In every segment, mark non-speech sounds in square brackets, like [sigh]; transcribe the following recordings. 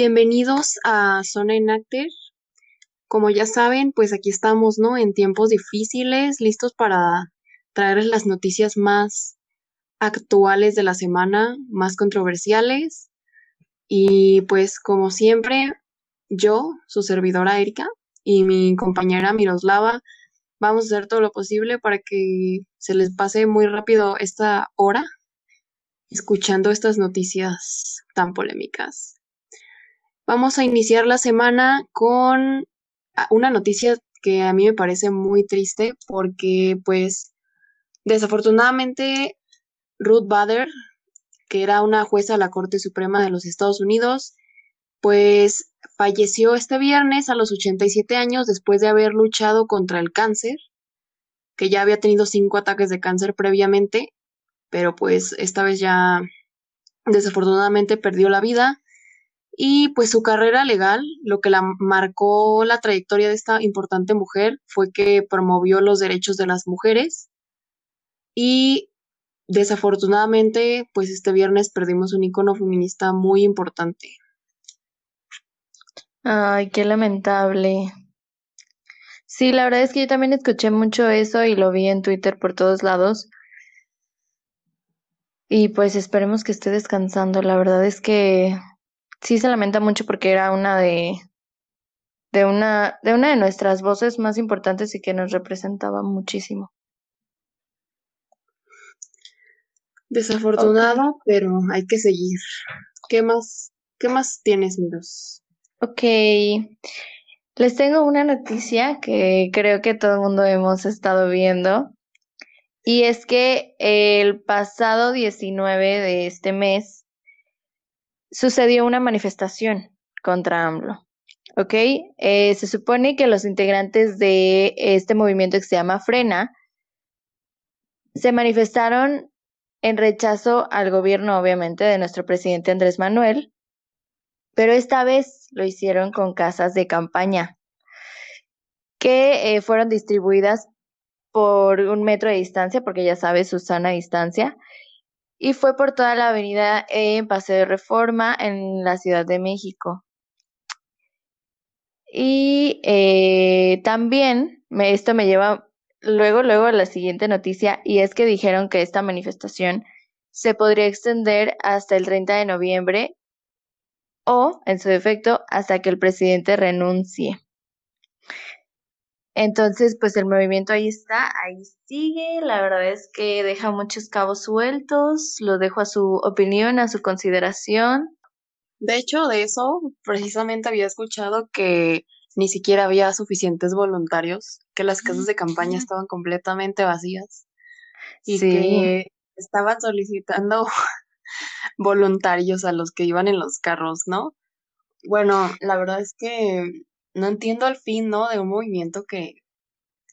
Bienvenidos a Zona Enacter. Como ya saben, pues aquí estamos, ¿no? En tiempos difíciles, listos para traerles las noticias más actuales de la semana, más controversiales. Y pues como siempre, yo, su servidora Erika, y mi compañera Miroslava, vamos a hacer todo lo posible para que se les pase muy rápido esta hora escuchando estas noticias tan polémicas. Vamos a iniciar la semana con una noticia que a mí me parece muy triste porque pues desafortunadamente Ruth Bader, que era una jueza de la Corte Suprema de los Estados Unidos, pues falleció este viernes a los 87 años después de haber luchado contra el cáncer, que ya había tenido cinco ataques de cáncer previamente, pero pues esta vez ya desafortunadamente perdió la vida. Y pues su carrera legal, lo que la marcó la trayectoria de esta importante mujer fue que promovió los derechos de las mujeres y desafortunadamente pues este viernes perdimos un icono feminista muy importante. Ay, qué lamentable. Sí, la verdad es que yo también escuché mucho eso y lo vi en Twitter por todos lados. Y pues esperemos que esté descansando. La verdad es que sí se lamenta mucho porque era una de de una de una de nuestras voces más importantes y que nos representaba muchísimo. Desafortunado, pero hay que seguir. ¿Qué más qué más tienes, Miros? Ok. Les tengo una noticia que creo que todo el mundo hemos estado viendo. Y es que el pasado 19 de este mes sucedió una manifestación contra AMLO. ¿Ok? Eh, se supone que los integrantes de este movimiento que se llama Frena se manifestaron en rechazo al gobierno, obviamente, de nuestro presidente Andrés Manuel, pero esta vez lo hicieron con casas de campaña que eh, fueron distribuidas por un metro de distancia, porque ya sabes, Susana distancia, y fue por toda la avenida en Paseo de Reforma en la Ciudad de México. Y eh, también esto me lleva luego, luego a la siguiente noticia, y es que dijeron que esta manifestación se podría extender hasta el 30 de noviembre o, en su defecto, hasta que el presidente renuncie. Entonces, pues el movimiento ahí está, ahí sigue. La verdad es que deja muchos cabos sueltos, lo dejo a su opinión, a su consideración. De hecho, de eso precisamente había escuchado que ni siquiera había suficientes voluntarios, que las casas de campaña estaban completamente vacías y que estaban solicitando [laughs] voluntarios a los que iban en los carros, ¿no? Bueno, la verdad es que no entiendo al fin, ¿no? De un movimiento que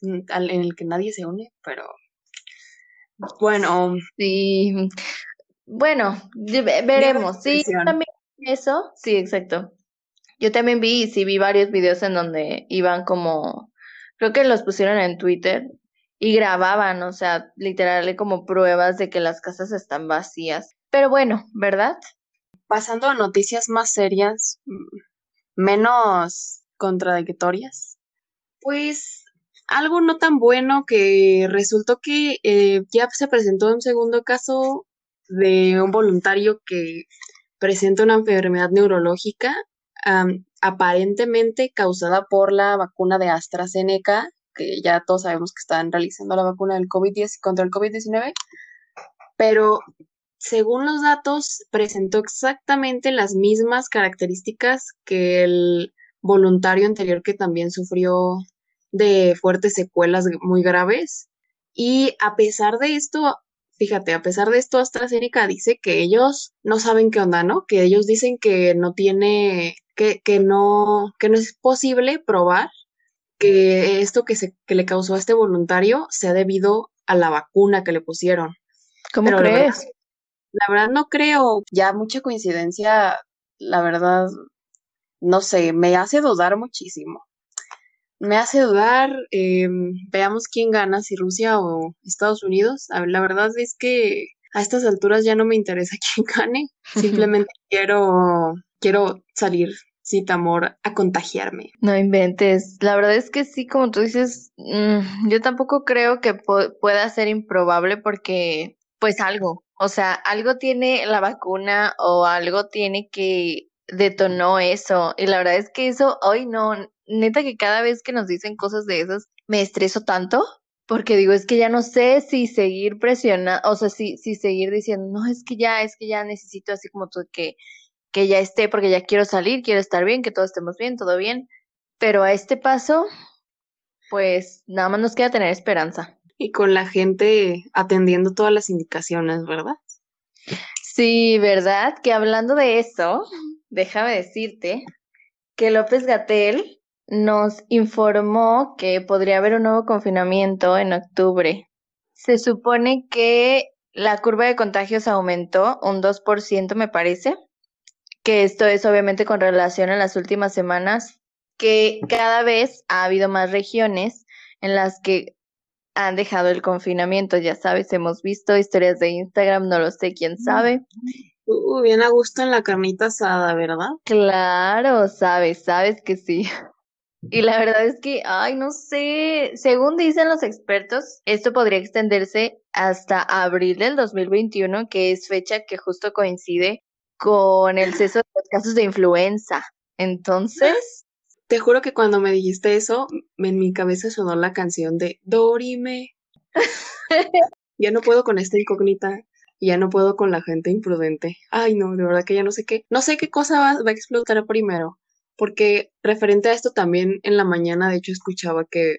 mm, en el que nadie se une, pero bueno. Sí, bueno, veremos. Sí, también eso, sí, exacto. Yo también vi, sí, vi varios videos en donde iban como, creo que los pusieron en Twitter y grababan, o sea, literal como pruebas de que las casas están vacías. Pero bueno, ¿verdad? Pasando a noticias más serias, mm, menos contradictorias. Pues algo no tan bueno que resultó que eh, ya se presentó un segundo caso de un voluntario que presenta una enfermedad neurológica aparentemente causada por la vacuna de AstraZeneca, que ya todos sabemos que están realizando la vacuna del COVID-10 contra el COVID-19, pero según los datos presentó exactamente las mismas características que el voluntario anterior que también sufrió de fuertes secuelas muy graves. Y a pesar de esto, fíjate, a pesar de esto, AstraZeneca dice que ellos no saben qué onda, ¿no? Que ellos dicen que no tiene, que, que no, que no es posible probar que esto que, se, que le causó a este voluntario sea debido a la vacuna que le pusieron. ¿Cómo crees? la verdad no creo, ya mucha coincidencia, la verdad no sé, me hace dudar muchísimo. Me hace dudar, em, veamos quién gana, si Rusia o Estados Unidos. la verdad es que a estas alturas ya no me interesa [laughs] quién gane, simplemente [laughs] quiero quiero salir amor a contagiarme. No inventes. La verdad es que sí, como tú dices, mm, yo tampoco creo que pueda ser improbable porque, pues algo, o sea, algo tiene la vacuna o algo tiene que detonó eso. Y la verdad es que eso, hoy no, neta que cada vez que nos dicen cosas de esas, me estreso tanto. Porque digo, es que ya no sé si seguir presionando, o sea, si, si seguir diciendo, no, es que ya, es que ya necesito así como tú que que ya esté, porque ya quiero salir, quiero estar bien, que todos estemos bien, todo bien. Pero a este paso, pues nada más nos queda tener esperanza. Y con la gente atendiendo todas las indicaciones, ¿verdad? Sí, ¿verdad? Que hablando de eso, déjame decirte que López Gatel nos informó que podría haber un nuevo confinamiento en octubre. Se supone que la curva de contagios aumentó un 2%, me parece, que esto es obviamente con relación a las últimas semanas, que cada vez ha habido más regiones en las que han dejado el confinamiento, ya sabes, hemos visto historias de Instagram, no lo sé, quién sabe. Uh, bien a gusto en la carnita asada, ¿verdad? Claro, sabes, sabes que sí. Y la verdad es que, ay, no sé, según dicen los expertos, esto podría extenderse hasta abril del 2021, que es fecha que justo coincide con el ceso de los casos de influenza. Entonces. [gasps] Te juro que cuando me dijiste eso, en mi cabeza sonó la canción de Dorime. [laughs] ya no puedo con esta incógnita. Ya no puedo con la gente imprudente. Ay, no, de verdad que ya no sé qué. No sé qué cosa va, va a explotar primero. Porque referente a esto también en la mañana, de hecho, escuchaba que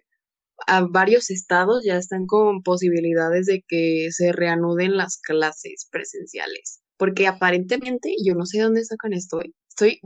a varios estados ya están con posibilidades de que se reanuden las clases presenciales porque aparentemente yo no sé dónde sacan esto. Estoy,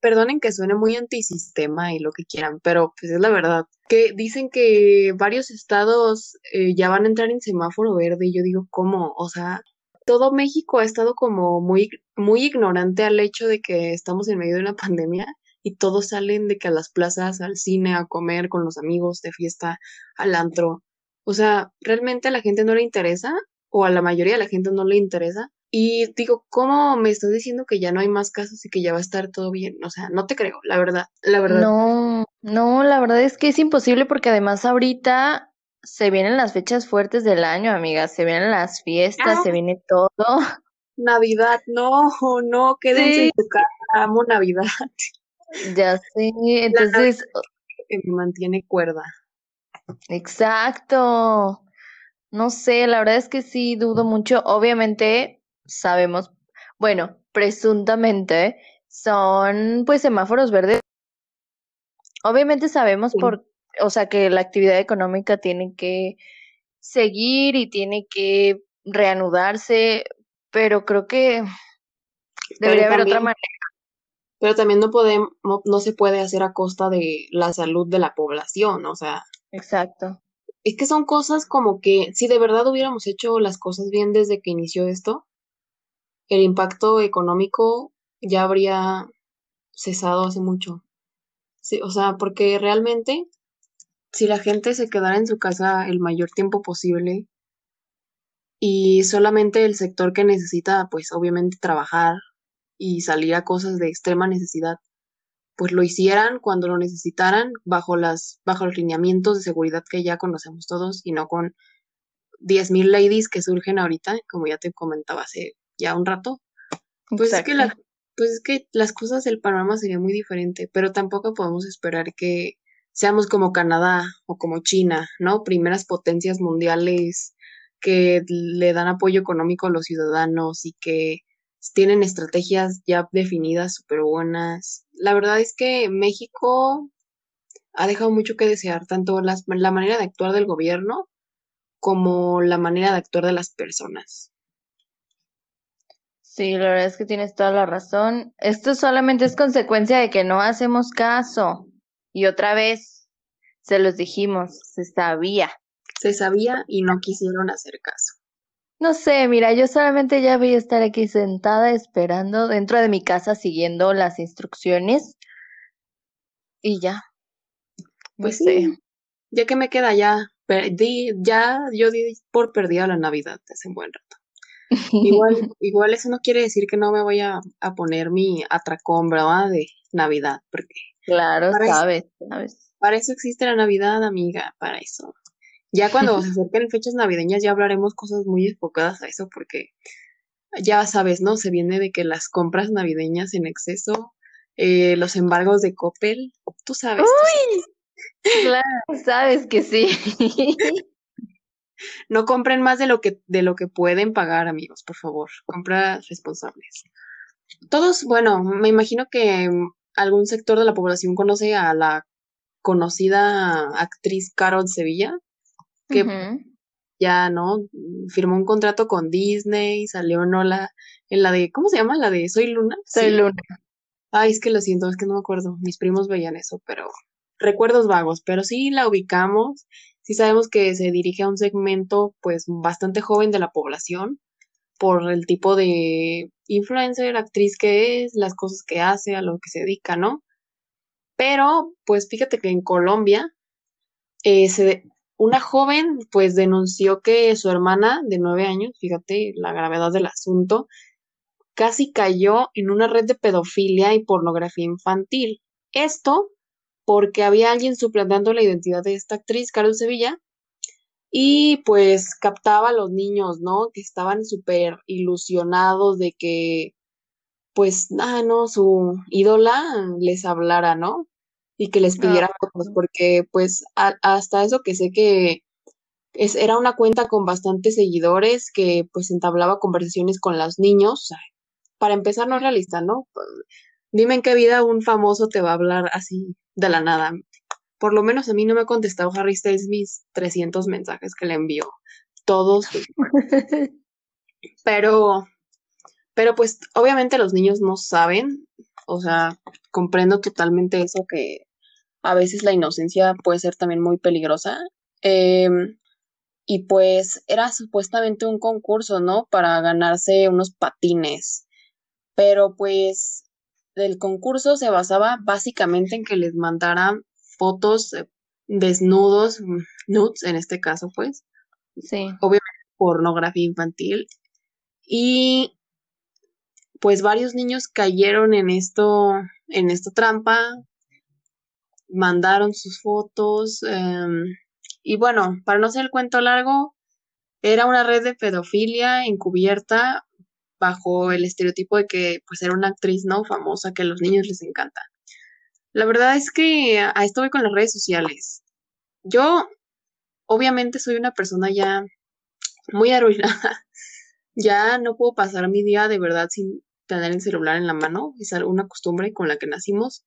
perdonen que suene muy antisistema y lo que quieran, pero pues es la verdad. Que dicen que varios estados eh, ya van a entrar en semáforo verde y yo digo, ¿cómo? O sea, todo México ha estado como muy, muy ignorante al hecho de que estamos en medio de una pandemia y todos salen de que a las plazas, al cine, a comer con los amigos, de fiesta, al antro. O sea, ¿realmente a la gente no le interesa? ¿O a la mayoría de la gente no le interesa? Y digo, ¿cómo me estás diciendo que ya no hay más casos y que ya va a estar todo bien? O sea, no te creo, la verdad, la verdad. No, no, la verdad es que es imposible porque además ahorita se vienen las fechas fuertes del año, amiga, se vienen las fiestas, se viene todo. [laughs] Navidad, no, no, quédense en tu casa, amo Navidad. Ya sé, entonces... Que me mantiene cuerda. Exacto. No sé, la verdad es que sí dudo mucho. Obviamente, sabemos, bueno, presuntamente son pues semáforos verdes. Obviamente sabemos por, o sea, que la actividad económica tiene que seguir y tiene que reanudarse, pero creo que debería haber otra manera. Pero también no podemos, no se puede hacer a costa de la salud de la población, o sea. Exacto. Es que son cosas como que si de verdad hubiéramos hecho las cosas bien desde que inició esto, el impacto económico ya habría cesado hace mucho. Sí, o sea, porque realmente si la gente se quedara en su casa el mayor tiempo posible y solamente el sector que necesita, pues obviamente trabajar y salir a cosas de extrema necesidad, pues lo hicieran cuando lo necesitaran bajo las bajo los lineamientos de seguridad que ya conocemos todos y no con 10.000 ladies que surgen ahorita, como ya te comentaba hace ya un rato, pues es, que la, pues es que las cosas del panorama sería muy diferente, pero tampoco podemos esperar que seamos como Canadá o como China, ¿no? Primeras potencias mundiales que le dan apoyo económico a los ciudadanos y que tienen estrategias ya definidas súper buenas. La verdad es que México ha dejado mucho que desear, tanto la manera de actuar del gobierno como la manera de actuar de las personas. Sí, la verdad es que tienes toda la razón. Esto solamente es consecuencia de que no hacemos caso. Y otra vez, se los dijimos, se sabía. Se sabía y no quisieron hacer caso. No sé, mira, yo solamente ya voy a estar aquí sentada esperando dentro de mi casa siguiendo las instrucciones. Y ya. Pues sí. Ya que me queda ya, perdí, ya yo di por perdida la Navidad hace un buen rato. Igual, [laughs] igual eso no quiere decir que no me voy a, poner mi atracón, ¿verdad? De Navidad, porque... Claro, sabes, sabes. Para eso existe la Navidad, amiga, para eso. Ya cuando [laughs] se acerquen fechas navideñas ya hablaremos cosas muy enfocadas a eso, porque ya sabes, ¿no? Se viene de que las compras navideñas en exceso, eh, los embargos de Coppel, tú sabes. ¡Uy! Claro, sabes que sí. [laughs] No compren más de lo que, de lo que pueden pagar, amigos, por favor. Compras responsables. Todos, bueno, me imagino que algún sector de la población conoce a la conocida actriz Carol Sevilla, que ya, ¿no? Firmó un contrato con Disney, salió, ¿no? La, en la de, ¿cómo se llama? La de Soy Luna. Soy Luna. Ay, es que lo siento, es que no me acuerdo. Mis primos veían eso, pero recuerdos vagos, pero sí la ubicamos. Sí sabemos que se dirige a un segmento, pues, bastante joven de la población por el tipo de influencer, actriz que es, las cosas que hace, a lo que se dedica, ¿no? Pero, pues fíjate que en Colombia eh, una joven pues denunció que su hermana de nueve años, fíjate la gravedad del asunto, casi cayó en una red de pedofilia y pornografía infantil. Esto porque había alguien suplantando la identidad de esta actriz, Carol Sevilla, y pues captaba a los niños, ¿no? Que estaban súper ilusionados de que, pues, ah, no, su ídola les hablara, ¿no? y que les pidiera fotos, porque pues hasta eso que sé que es, era una cuenta con bastantes seguidores que pues entablaba conversaciones con los niños. Para empezar, no es realista, ¿no? Dime en qué vida un famoso te va a hablar así de la nada. Por lo menos a mí no me ha contestado Harry Styles mis 300 mensajes que le envió. Todos. [laughs] pero, pero pues obviamente los niños no saben. O sea, comprendo totalmente eso que a veces la inocencia puede ser también muy peligrosa. Em, y pues era supuestamente un concurso, ¿no? Para ganarse unos patines. Pero pues el concurso se basaba básicamente en que les mandaran fotos desnudos, nudes en este caso, pues. Sí. Obviamente pornografía infantil. Y pues varios niños cayeron en esto, en esta trampa, mandaron sus fotos. Em, y bueno, para no ser el cuento largo, era una red de pedofilia encubierta bajo el estereotipo de que pues era una actriz no famosa que a los niños les encanta. La verdad es que a esto voy con las redes sociales. Yo obviamente soy una persona ya muy arruinada. [laughs] ya no puedo pasar mi día de verdad sin tener el celular en la mano. Es una costumbre con la que nacimos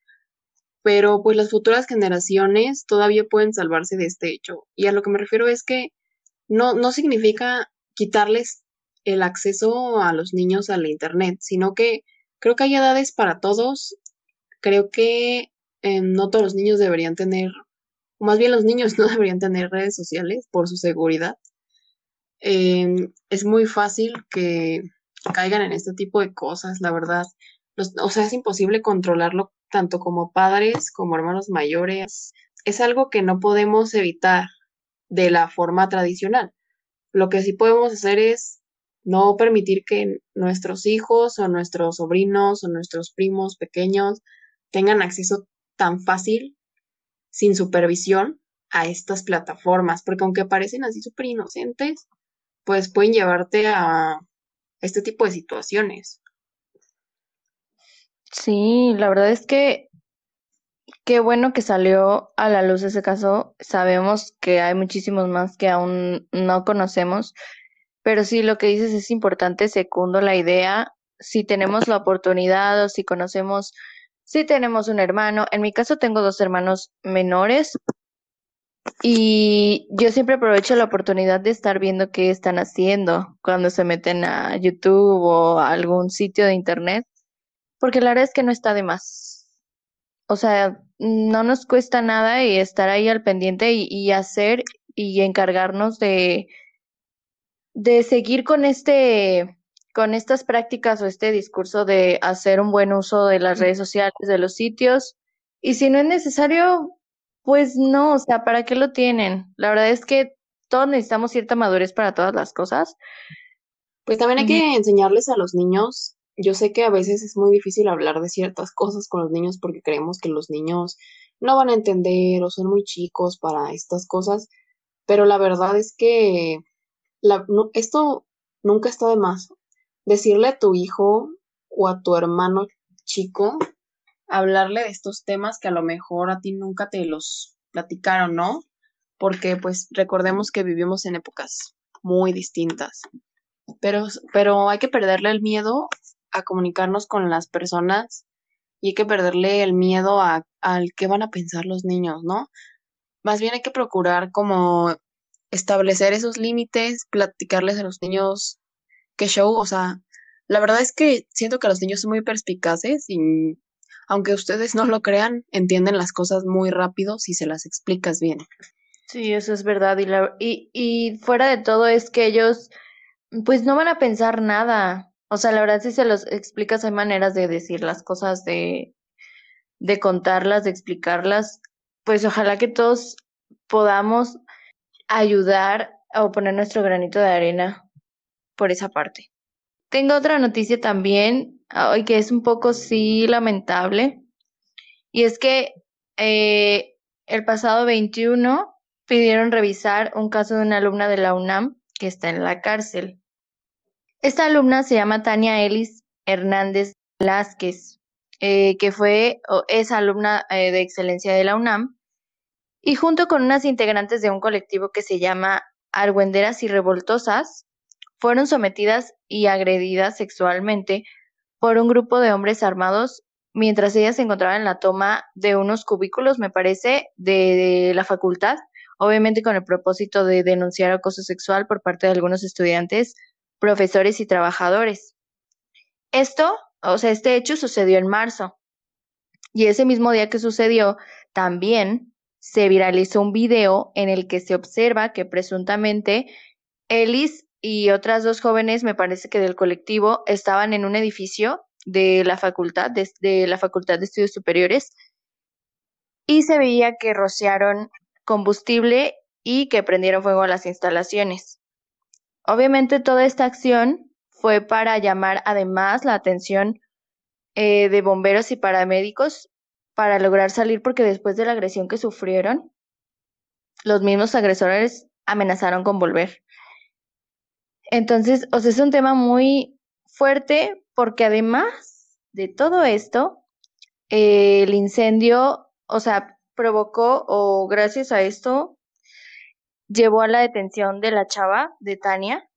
pero pues las futuras generaciones todavía pueden salvarse de este hecho. Y a lo que me refiero es que no, no significa quitarles el acceso a los niños a Internet, sino que creo que hay edades para todos. Creo que eh, no todos los niños deberían tener, más bien los niños [laughs] no deberían tener redes sociales por su seguridad. Em, es muy fácil que caigan en este tipo de cosas, la verdad. o sea, es imposible controlarlo tanto como padres como hermanos mayores, es algo que no podemos evitar de la forma tradicional. Lo que sí podemos hacer es no permitir que nuestros hijos o nuestros sobrinos o nuestros primos pequeños tengan acceso tan fácil, sin supervisión, a estas plataformas, porque aunque parecen así súper inocentes, pues pueden llevarte a este tipo de situaciones. Sí, la verdad es que qué bueno que salió a la luz ese caso. Sabemos que hay muchísimos más que aún no conocemos, pero sí, lo que dices es importante, secundo la idea. Si tenemos la oportunidad o si conocemos, si tenemos un hermano, en mi caso tengo dos hermanos menores y yo siempre aprovecho la oportunidad de estar viendo qué están haciendo cuando se meten a YouTube o a algún sitio de internet porque la verdad es que no está de más. O sea, no nos cuesta nada y estar ahí al pendiente y, hacer y encargarnos de, de seguir con este con estas prácticas o este discurso de hacer un buen uso de las redes sociales, de los sitios. Y si no es necesario, pues no, o sea, ¿para qué lo tienen? La verdad es que todos necesitamos cierta madurez para todas las cosas, Pues también hay que enseñarles a los niños. Yo sé que a veces es muy difícil hablar de ciertas cosas con los niños porque creemos que los niños no van a entender o son muy chicos para estas cosas, pero la verdad es que la, esto nunca está de más. Decirle a tu hijo o a tu hermano chico, hablarle de estos temas que a lo mejor a ti nunca te los platicaron, ¿no? Porque pues recordemos que vivimos en épocas muy distintas. Pero, pero hay que perderle el miedo a comunicarnos con las personas y hay que perderle el miedo a, al qué van a pensar los niños, ¿no? Más bien hay que procurar como establecer esos límites, platicarles a los niños qué show, o sea, la verdad es que siento que los niños son muy perspicaces y aunque ustedes no lo crean, entienden las cosas muy rápido si se las explicas bien. Sí, eso es verdad. Y, la, y, y fuera de todo es que ellos pues no van a pensar nada. O sea, la verdad si se los explicas hay maneras de decir las cosas, de, de contarlas, de explicarlas. Pues ojalá que todos podamos ayudar o poner nuestro granito de arena por esa parte. Tengo otra noticia también, hoy que es un poco sí lamentable, y es que eh, el pasado 21 pidieron revisar un caso de una alumna de la UNAM que está en la cárcel. Esta alumna se llama Tania Ellis Hernández Velázquez, eh, que fue o es alumna eh, de excelencia de la UNAM, y junto con unas integrantes de un colectivo que se llama Argüenderas y Revoltosas, fueron sometidas y agredidas sexualmente por un grupo de hombres armados mientras ellas se encontraban en la toma de unos cubículos, me parece, de la facultad, obviamente con el propósito de denunciar acoso sexual por parte de algunos estudiantes, profesores y trabajadores. Esto, o sea, este hecho sucedió en marzo. Y ese mismo día que sucedió, también se viralizó un video en el que se observa que presuntamente Ellis y otras dos jóvenes, me parece que del colectivo, estaban en un edificio de la facultad, de, la Facultad de Estudios Superiores, y se veía que rociaron combustible y que prendieron fuego a las instalaciones. Obviamente toda esta acción fue para llamar además la atención eh, de bomberos y paramédicos para lograr salir porque después de la agresión que sufrieron, los mismos agresores amenazaron con volver. Entonces, o sea, es un tema muy fuerte porque además de todo esto, eh, el incendio, o sea, provocó o gracias a esto llevó a la detención de la chava, de Tania,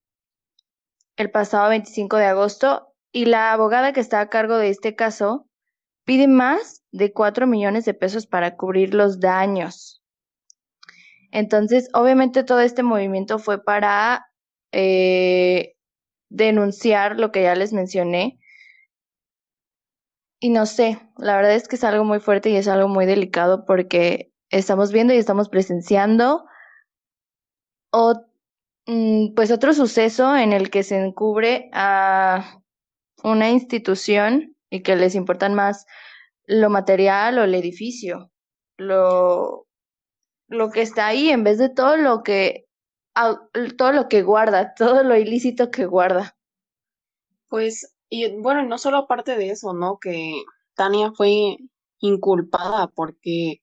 el pasado 25 de agosto y la abogada que está a cargo de este caso pide más de 4 millones de pesos para cubrir los daños. Entonces, obviamente todo este movimiento fue para eh, denunciar lo que ya les mencioné. Y no sé, la verdad es que es algo muy fuerte y es algo muy delicado porque estamos viendo y estamos presenciando mm, pues otro suceso en el que se encubre a una institución y que les importan más lo material o el edificio, lo, lo que está ahí en vez de todo lo que todo lo que guarda, todo lo ilícito que guarda. Pues, y bueno, no solo aparte de eso, ¿no? Que Tania fue inculpada porque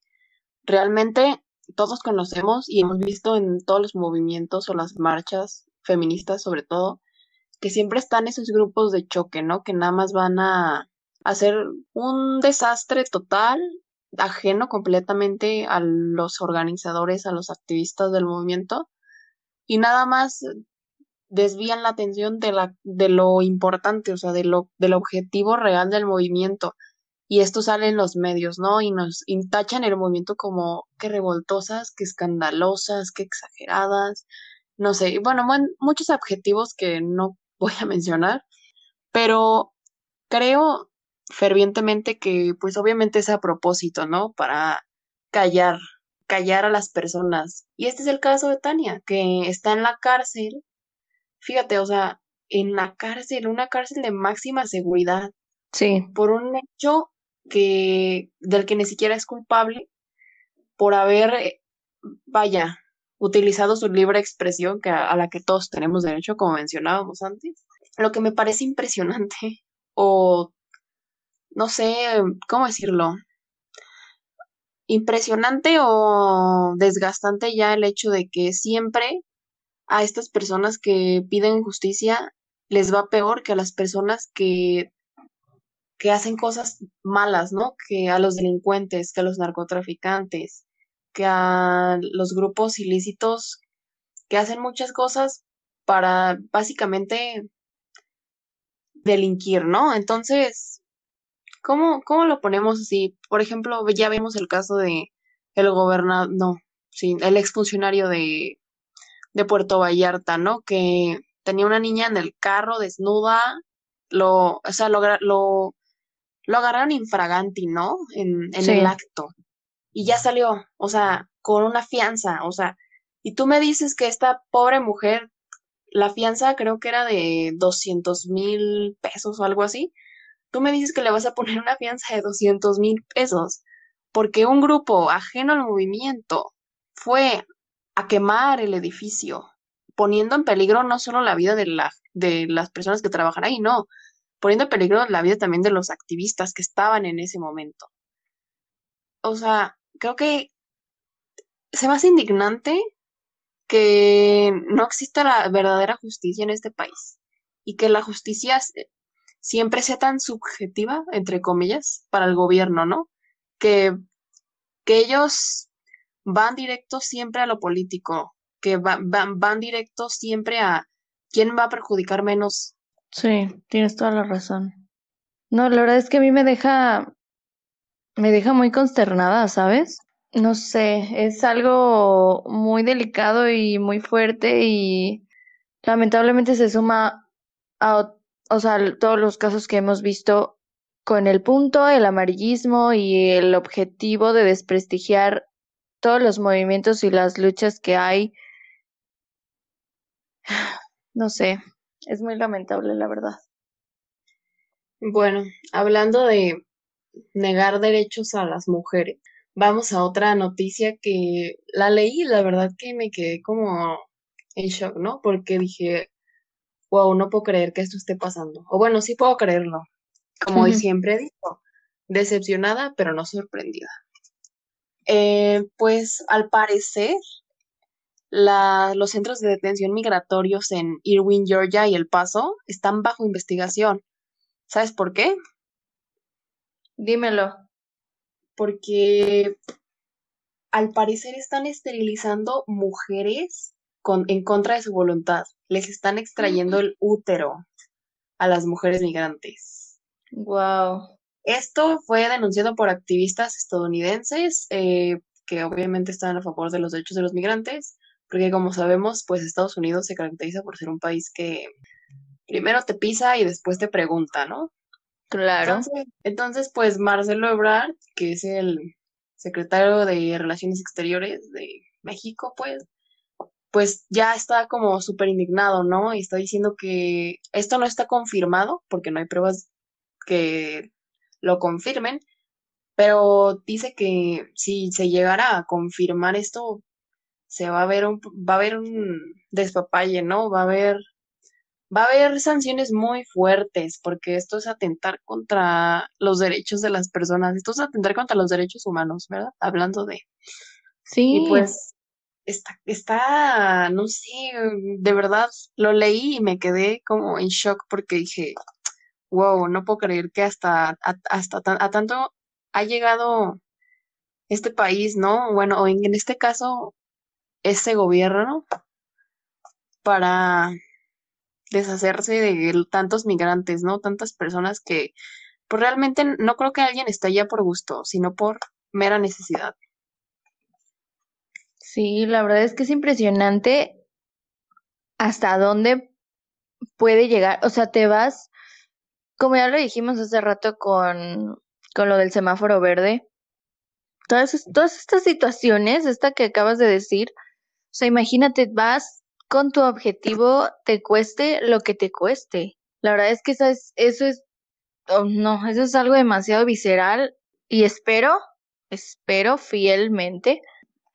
realmente todos conocemos y hemos visto en todos los movimientos o las marchas feministas sobre todo, que siempre están esos grupos de choque, ¿no? Que nada más van a hacer un desastre total, ajeno completamente a los organizadores, a los activistas del movimiento, y nada más desvían la atención de, la, de lo importante, o sea, de lo, del objetivo real del movimiento. Y esto sale en los medios, ¿no? Y nos intachan el movimiento como que revoltosas, que escandalosas, que exageradas, no sé, bueno, muchos adjetivos que no [laughs] voy a mencionar, pero creo fervientemente que pues obviamente es a propósito, ¿no? Para callar callar a las personas. Y este es el caso de Tania, que está en la cárcel. Fíjate, o sea, en la cárcel, una cárcel de máxima seguridad. Sí. Por un hecho que del que ni siquiera es culpable por haber eh, vaya utilizado su libre expresión que a, la que todos tenemos derecho como mencionábamos antes lo que me parece impresionante o no sé cómo decirlo, impresionante o desgastante ya el hecho de que siempre a estas personas que piden justicia les va peor que a las personas que, que hacen cosas malas, ¿no? Que a los delincuentes, que a los narcotraficantes, que a los grupos ilícitos que hacen muchas cosas para básicamente delinquir, ¿no? Entonces, ¿cómo, cómo lo ponemos así? Por ejemplo, ya vemos el caso de el gobernador, no, sí, el exfuncionario de, de Puerto Vallarta, ¿no? Que tenía una niña en el carro desnuda, lo, o sea, lo, lo, lo agarraron infraganti, ¿no? En, en el acto. Y ya salió, o sea, con una fianza, o sea, y tú me dices que esta pobre mujer la fianza creo que era de 200 mil pesos o algo así. Tú me dices que le vas a poner una fianza de 200 mil pesos porque un grupo ajeno al movimiento fue a quemar el edificio, poniendo en peligro no solo la vida de, de las personas que trabajan ahí, no, poniendo en peligro la vida también de los activistas que estaban en ese momento. O sea, creo que se me hace indignante que no exista la verdadera justicia en este país y que la justicia siempre sea tan subjetiva, entre comillas, para el gobierno, ¿no? Que, que ellos van directos siempre a lo político, que van, van, directos siempre a quién va a perjudicar menos. Sí, tienes toda la razón. No, la verdad es que a mí me deja, me deja muy consternada, ¿sabes? No sé, es algo muy delicado y muy fuerte y lamentablemente se suma a, o sea, todos los casos que hemos visto con el punto, el amarillismo y el objetivo de desprestigiar todos los movimientos y las luchas que hay. [sighs] No sé, es muy lamentable, la verdad. Bueno, hablando de negar derechos a las mujeres, Vamos a otra noticia que la leí y la verdad que me quedé como en shock, ¿no? Porque dije, wow, no puedo creer que esto esté pasando. O bueno, sí puedo creerlo. Como siempre digo, decepcionada, pero no sorprendida. Eh, pues al parecer, la, los centros de detención migratorios en Irwin, Georgia y El Paso están bajo investigación. ¿Sabes por qué? Dímelo porque al parecer están esterilizando mujeres con, en contra de su voluntad. Les están extrayendo el útero a las mujeres migrantes. Wow. Esto fue denunciado por activistas estadounidenses eh, que obviamente están a favor de los derechos de los migrantes, porque como sabemos, pues Estados Unidos se caracteriza por ser un país que primero te pisa y después te pregunta, ¿no? Claro. Entonces, pues Marcelo Ebrard, que es el secretario de Relaciones Exteriores de México, pues, pues ya está como súper indignado, ¿no? Y está diciendo que esto no está confirmado, porque no hay pruebas que lo confirmen, pero dice que si se llegara a confirmar esto, se va a ver un, va a haber un despapalle, ¿no? Va a haber va a haber sanciones muy fuertes porque esto es atentar contra los derechos de las personas, esto es atentar contra los derechos humanos, ¿verdad? Hablando de... Sí. Y pues está, está, no sé, de verdad, lo leí y me quedé como en shock porque dije, wow, no puedo creer que hasta, hasta a tanto ha llegado este país, ¿no? Bueno, en, en este caso, este gobierno para deshacerse de tantos migrantes, ¿no? Tantas personas que pues realmente no creo que alguien esté allá por gusto, sino por mera necesidad. Sí, la verdad es que es impresionante hasta dónde puede llegar. O sea, te vas, como ya lo dijimos hace rato con, con lo del semáforo verde, todas, todas estas situaciones, esta que acabas de decir, o sea, imagínate, vas con tu objetivo, te cueste lo que te cueste. La verdad es que eso es, eso es, oh, no, eso es algo demasiado visceral y espero, espero fielmente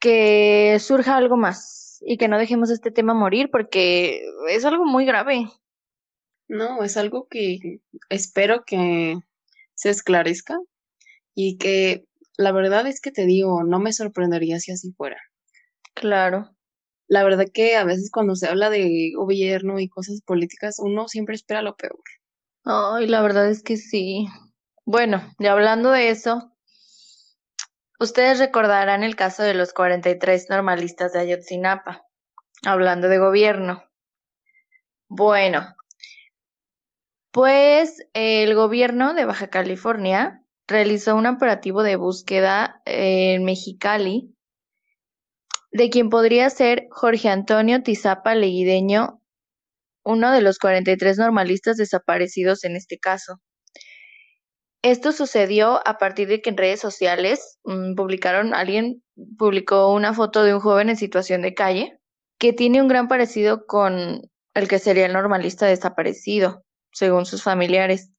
que surja algo más y que no dejemos este tema morir porque es algo muy grave. No, es algo que espero que se esclarezca y que la verdad es que te digo, no me sorprendería si así fuera. Claro. La verdad que a veces cuando se habla de gobierno y cosas políticas, uno siempre espera lo peor. Ay, la verdad es que sí. Bueno, y hablando de eso, ustedes recordarán el caso de los 43 normalistas de Ayotzinapa, hablando de gobierno. Bueno, pues el gobierno de Baja California realizó un operativo de búsqueda en Mexicali de quien podría ser Jorge Antonio Tizapa Leguideño, uno de los 43 normalistas desaparecidos en este caso. Esto sucedió a partir de que en redes sociales mm, publicaron, alguien publicó una foto de un joven en situación de calle que tiene un gran parecido con el que sería el normalista desaparecido, según sus familiares.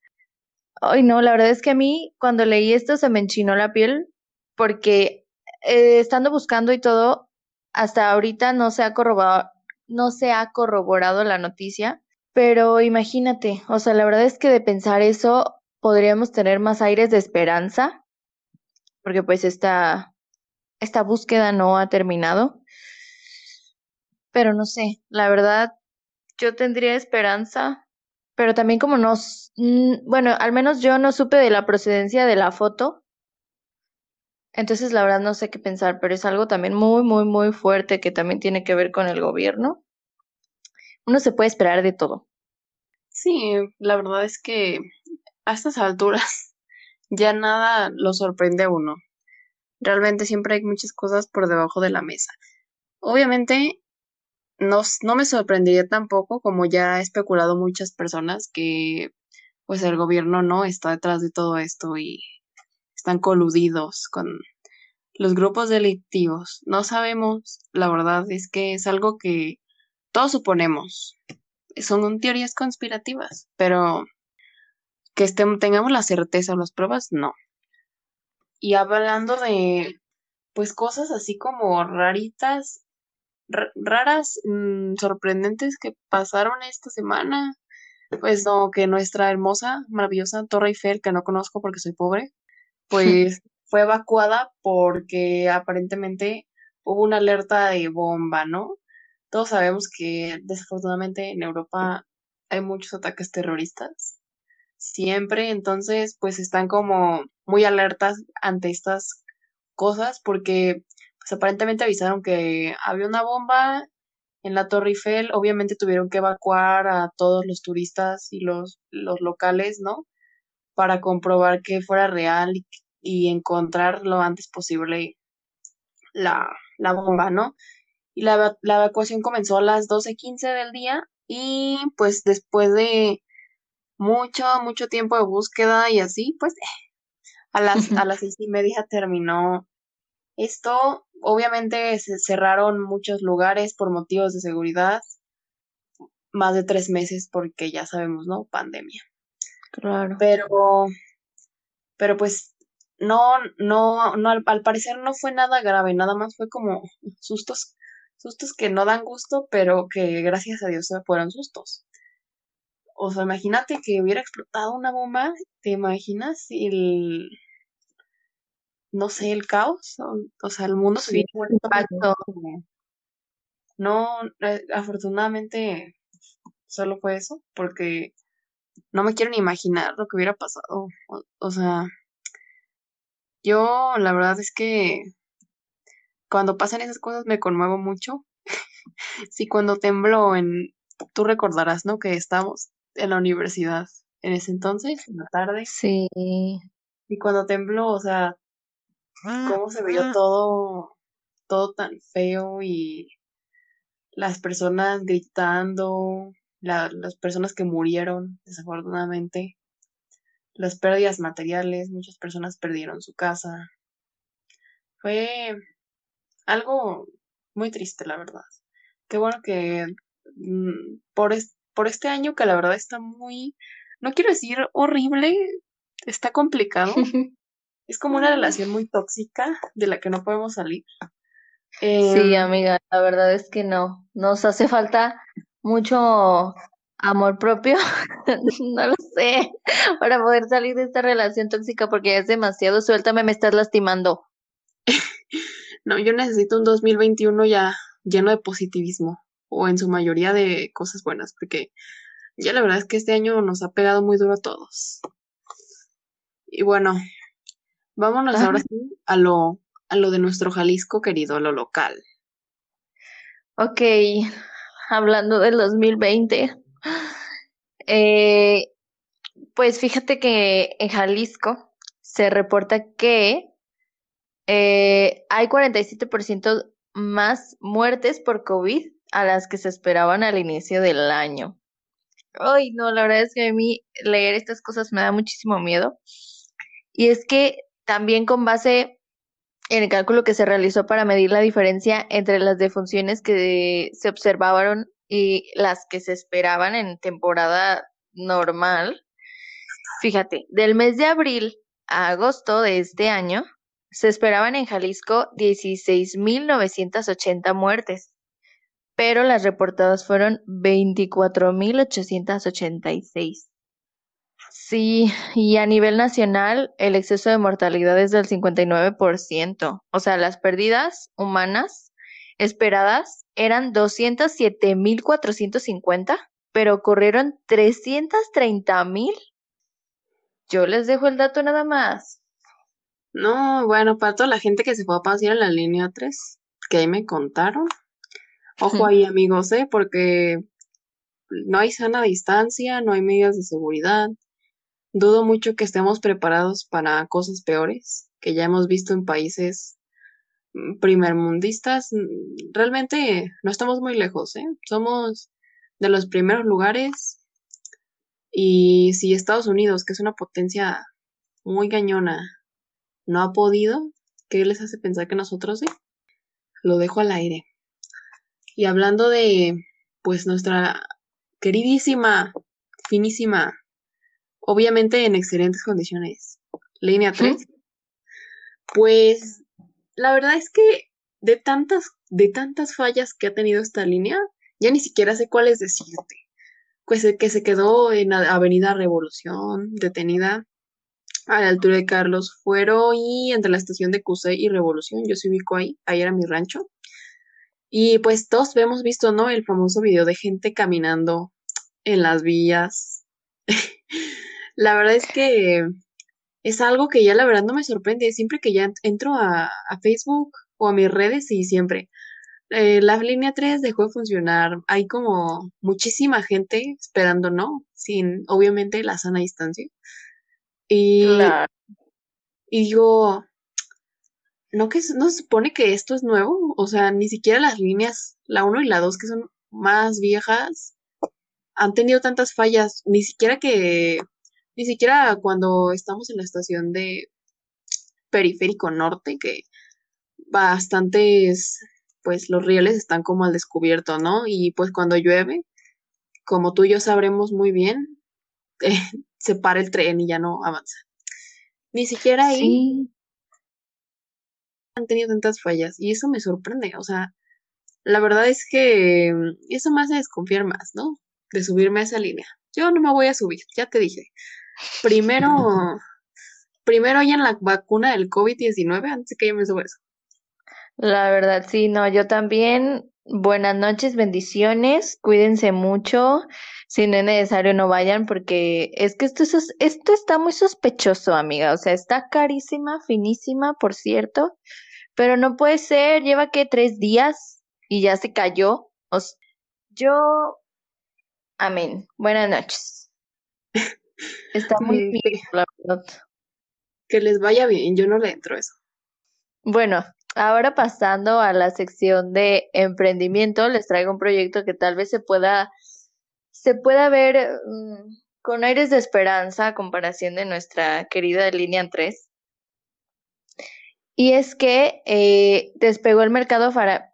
Ay, no, la verdad es que a mí cuando leí esto se me enchinó la piel porque eh, estando buscando y todo, hasta ahorita no se ha corroborado, no se ha corroborado la noticia, pero imagínate, o sea, la verdad es que de pensar eso podríamos tener más aires de esperanza, porque pues esta, esta búsqueda no ha terminado. Pero no sé, la verdad, yo tendría esperanza, pero también como no, bueno, al menos yo no supe de la procedencia de la foto, entonces, la verdad no sé qué pensar, pero es algo también muy, muy, muy fuerte que también tiene que ver con el gobierno. Uno se puede esperar de todo. Sí, la verdad es que a estas alturas [laughs] ya nada lo sorprende a uno. Realmente siempre hay muchas cosas por debajo de la mesa. Obviamente, no, no me sorprendería tampoco, como ya ha especulado muchas personas, que pues el gobierno no está detrás de todo esto y están coludidos con los grupos delictivos. No sabemos, la verdad es que es algo que todos suponemos. Son teorías conspirativas, pero que tengamos la certeza o las pruebas, no. Y hablando de, pues cosas así como raritas, raras, mm, sorprendentes que pasaron esta semana, pues no, que nuestra hermosa, maravillosa Torre Eiffel, que no conozco porque soy pobre, [laughs] pues fue evacuada porque aparentemente hubo una alerta de bomba, ¿no? Todos sabemos que desafortunadamente en Europa hay muchos ataques terroristas. Siempre, entonces, pues están como muy alertas ante estas cosas porque pues aparentemente avisaron que había una bomba en la Torre Eiffel, obviamente tuvieron que evacuar a todos los turistas y los, los locales, ¿no? para comprobar que fuera real y, encontrar lo antes posible la, la bomba, ¿no? Y la, la, evacuación comenzó a las 12.15 del día y pues después de mucho, mucho tiempo de búsqueda y así, pues a las, a las seis y media terminó esto. Obviamente se cerraron muchos lugares por motivos de seguridad, más de tres meses porque ya sabemos, ¿no? Pandemia. Claro. Pero, pero pues no, no, no, al, parecer no fue nada grave, nada más fue como sustos, sustos que no dan gusto, pero que gracias a Dios fueron sustos. O sea, imagínate que hubiera explotado una bomba, ¿te imaginas? El, no sé, el caos, o, sea, el mundo se sí, No, eh, afortunadamente solo fue eso, porque no me quiero ni imaginar lo que hubiera pasado. O, sea, yo la verdad es que cuando pasan esas cosas me conmuevo mucho. [laughs] sí, cuando tembló en, tú recordarás, ¿no? Que estamos en la universidad en ese entonces, en la tarde. Sí. Y cuando tembló, o sea, cómo se veía todo, todo tan feo y las personas gritando, las personas que murieron, desafortunadamente, las pérdidas materiales, muchas personas perdieron su casa. Fue algo muy triste, la verdad. Qué bueno que mm, por, por este año que la verdad está muy, no quiero decir horrible, está complicado. [laughs] es como una relación muy tóxica de la que no podemos salir. sí, em, amiga, la verdad es que no. Nos hace falta mucho Amor propio, [laughs] no lo sé, para poder salir de esta relación tóxica porque ya es demasiado, suéltame, me estás lastimando. [laughs] No, yo necesito un 2021 ya lleno de positivismo o en su mayoría de cosas buenas, porque ya la verdad es que este año nos ha pegado muy duro a todos. Y bueno, vámonos ahora sí a lo, a lo de nuestro Jalisco querido, a lo local. Ok, hablando del 2020, eh, pues fíjate que en Jalisco se reporta que eh, hay 47% más muertes por COVID a las que se esperaban al inicio del año. Ay, no, la verdad es que a mí leer estas cosas me da muchísimo miedo. Y es que también con base en el cálculo que se realizó para medir la diferencia entre las defunciones que se observaron y las que se esperaban en temporada normal, fíjate, del mes de abril a agosto de este año, se esperaban en Jalisco 16.980 muertes, pero las reportadas fueron 24.886. Sí, y a nivel nacional el exceso de mortalidad es del 59%, o sea, las pérdidas humanas esperadas eran 207.450, pero ocurrieron 330.000. Yo les dejo el dato nada más. No, bueno, para toda la gente que se fue a pasear en la línea 3, que ahí me contaron. Ojo ahí, amigos, ¿eh? Porque no hay sana distancia, no hay medidas de seguridad. Dudo mucho que estemos preparados para cosas peores, que ya hemos visto en países mm, primermundistas. Mm, realmente no estamos muy lejos, ¿eh? Somos de los primeros lugares. Y si Estados Unidos, que es una potencia muy cañona, no ha podido, ¿qué les hace pensar que nosotros sí? Lo dejo al aire. Y hablando de, pues, nuestra queridísima, finísima, obviamente en excelentes condiciones, línea 3, pues, la verdad es que de tantas, de tantas fallas que ha tenido esta línea, ya ni siquiera sé cuáles decirte. Pues que se quedó en Avenida Revolución, detenida a la altura de Carlos Fuero y entre la estación de Cusey y Revolución. Yo se ubico ahí, ahí era mi rancho. Y pues todos hemos visto, ¿no? El famoso video de gente caminando en las vías. [laughs] la verdad es que es algo que ya la verdad no me sorprende. Siempre que ya entro a, Facebook o a mis redes y siempre. Eh, la línea 3 dejó de funcionar. Hay como muchísima gente esperando, ¿no? Sin, obviamente, la sana distancia. Y, y digo, ¿no que no se supone que esto es nuevo? O sea, ni siquiera las líneas, la 1 y la 2, que son más viejas, han tenido tantas fallas, ni siquiera que, ni siquiera cuando estamos en la estación de Periférico Norte, que bastantes, pues los rieles están como al descubierto, ¿no? Y pues cuando llueve, como tú y yo sabremos muy bien, [laughs] eh, se para el tren y ya no avanza. Ni siquiera ahí han tenido tantas fallas y eso me sorprende. O sea, la verdad es que eso me hace desconfiar más, ¿no? De subirme a esa línea. Yo no me voy a subir, ya te dije. Primero, [laughs] primero hay en la vacuna del COVID-19 antes que yo me suba eso. La verdad, sí, no, yo también. Buenas noches, bendiciones, cuídense mucho si no es necesario no vayan porque es que esto, es, esto está muy sospechoso, amiga. O sea, está carísima, finísima, por cierto, pero no puede ser. Lleva que tres días y ya se cayó. yo, amén. Buenas noches. [laughs] Está muy bien, la verdad. Que les vaya bien, yo no le entro eso. Bueno, ahora pasando a la sección de emprendimiento, les traigo un proyecto que tal vez se pueda se puede ver mm, con aires de esperanza a comparación de nuestra querida línea 3. Y es que eh, despegó el mercado para,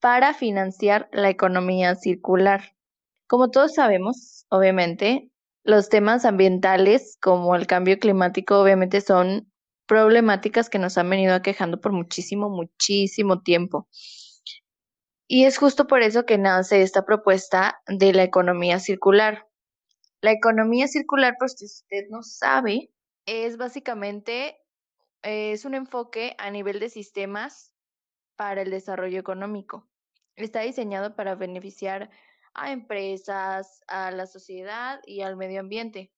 para financiar la economía circular. Como todos sabemos, obviamente, los temas ambientales como el cambio climático obviamente son problemáticas que nos han venido aquejando por muchísimo, muchísimo tiempo. Y es justo por eso que nace esta propuesta de la economía circular. La economía circular, pues si usted no sabe, es básicamente es un enfoque a nivel de sistemas para el desarrollo económico. Está diseñado para beneficiar a empresas, a la sociedad y al medio ambiente.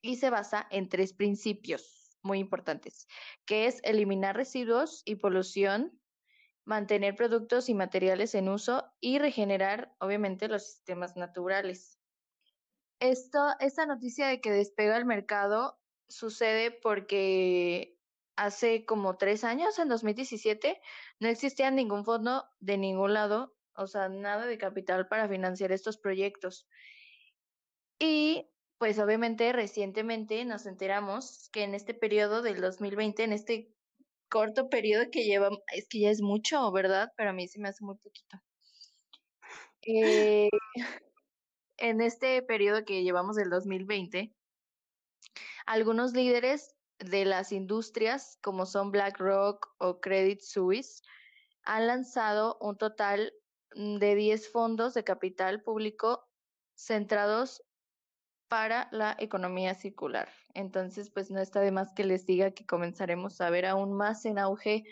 Y se basa en tres principios muy importantes, que es eliminar residuos y polución, mantener productos y materiales en uso y regenerar, obviamente, los sistemas naturales. Esto, esta noticia de que despega el mercado sucede porque hace como tres años, en 2017, no existía ningún fondo de ningún lado, o sea, nada de capital para financiar estos proyectos. Y pues obviamente recientemente nos enteramos que en este periodo del 2020, en este corto periodo que lleva, es que ya es mucho, ¿verdad? Pero a mí se me hace muy poquito. Eh, en este periodo que llevamos del 2020, algunos líderes de las industrias, como son BlackRock o Credit Suisse, han lanzado un total de 10 fondos de capital público centrados para la economía circular. Entonces, pues no está de más que les diga que comenzaremos a ver aún más en auge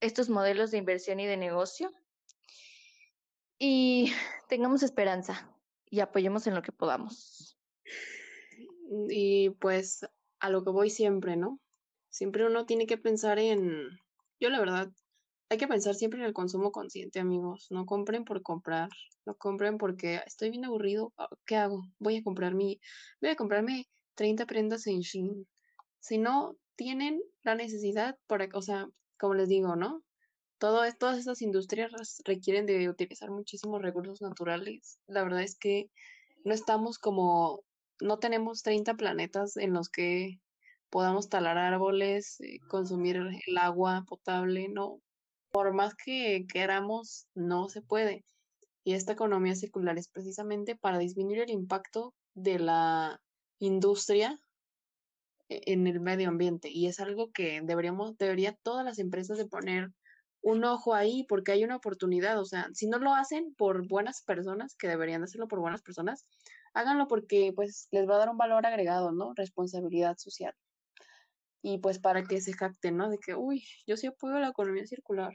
estos modelos de inversión y de negocio. Y [sighs] tengamos esperanza y apoyemos en lo que podamos. Y pues a lo que voy siempre, ¿no? Siempre uno tiene que pensar en, yo la verdad, hay que pensar siempre en el consumo consciente, amigos. No compren por comprar, no compren porque estoy bien aburrido. Ah, ¿Qué hago? Voy a comprar mi, voy a comprarme 30 prendas en Shein. Si no tienen la necesidad, por, o sea, como les digo, ¿no? Todo, todas estas industrias requieren de utilizar muchísimos recursos naturales. La verdad es que no estamos como no tenemos 30 planetas en los que podamos talar árboles, eh, consumir el agua potable, no. Por más que queramos, no se puede. Y esta economía circular es precisamente para disminuir el impacto de la industria e-, en el medio ambiente. Y es algo que deberíamos, debería todas las empresas de poner un ojo ahí porque hay una oportunidad. O sea, si no lo hacen por buenas personas, que deberían hacerlo por buenas personas, háganlo porque pues les va a dar un valor agregado, ¿no? Responsabilidad social. Y pues para que se jacten, ¿no? De que, uy, yo sí apoyo la economía circular.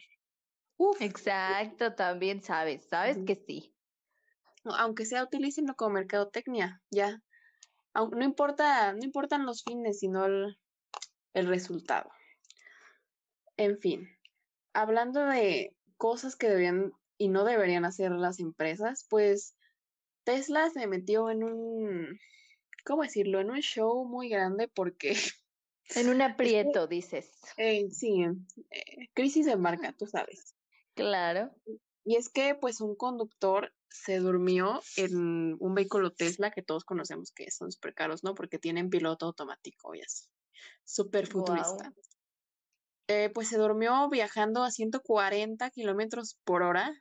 Uf. Exacto, también sabes, sabes que sí. Aunque sea, utilícenlo como mercadotecnia, ya. No importa, no importan los fines, sino el, el resultado. En fin, hablando de cosas que deberían y no deberían hacer las empresas, pues Tesla se metió en un, ¿cómo decirlo? En un show muy grande porque... [laughs] En un aprieto, dices. Eh, sí, eh, crisis de marca, tú sabes. Claro. Y es que pues un conductor se durmió en un vehículo Tesla que todos conocemos que son súper caros, ¿no? Porque tienen piloto automático y así. Súper futurista. Eh, pues se durmió viajando a 140 kilómetros por hora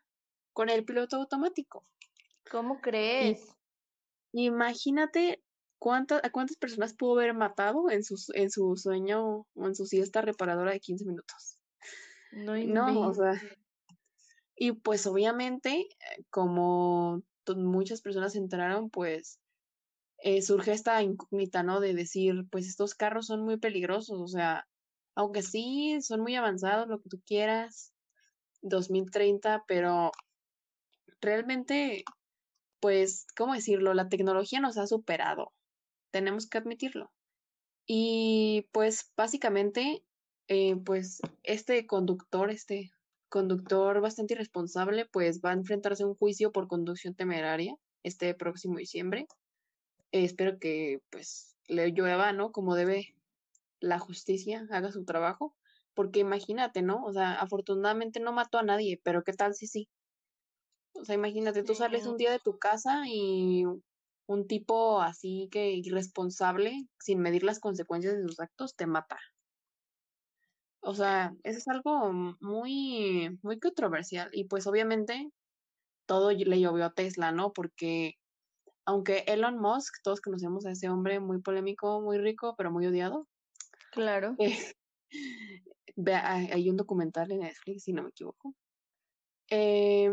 con el piloto automático. ¿Cómo crees? imagínate cuántas, a cuántas personas pudo haber matado en su, en su sueño o en su siesta reparadora de 15 minutos. No, no o sea. Y pues obviamente, como muchas personas se enteraron, pues eh, surge esta incógnita, ¿no? De decir, pues estos carros son muy peligrosos, o sea, aunque sí son muy avanzados, lo que tú quieras, 2030, pero realmente pues, ¿cómo decirlo? La tecnología nos ha superado, tenemos que admitirlo. Y pues básicamente, eh, pues este conductor, este conductor bastante irresponsable, pues va a enfrentarse a un juicio por conducción temeraria este próximo diciembre. espero que pues le llueva, ¿no? Como debe la justicia, haga su trabajo. Porque imagínate, ¿no? O sea, afortunadamente no mató a nadie, pero ¿qué tal si sí? O sea, imagínate, tú sales un día de tu casa y un tipo así que irresponsable, sin medir las consecuencias de sus actos, te mata. O sea, eso es algo muy, muy controversial. Y pues obviamente todo le llovió a Tesla, ¿no? Porque aunque Elon Musk, todos conocemos a ese hombre muy polémico, muy rico, pero muy odiado. Claro. Eh, [laughs] hay un documental en Netflix, si no me equivoco, Eh,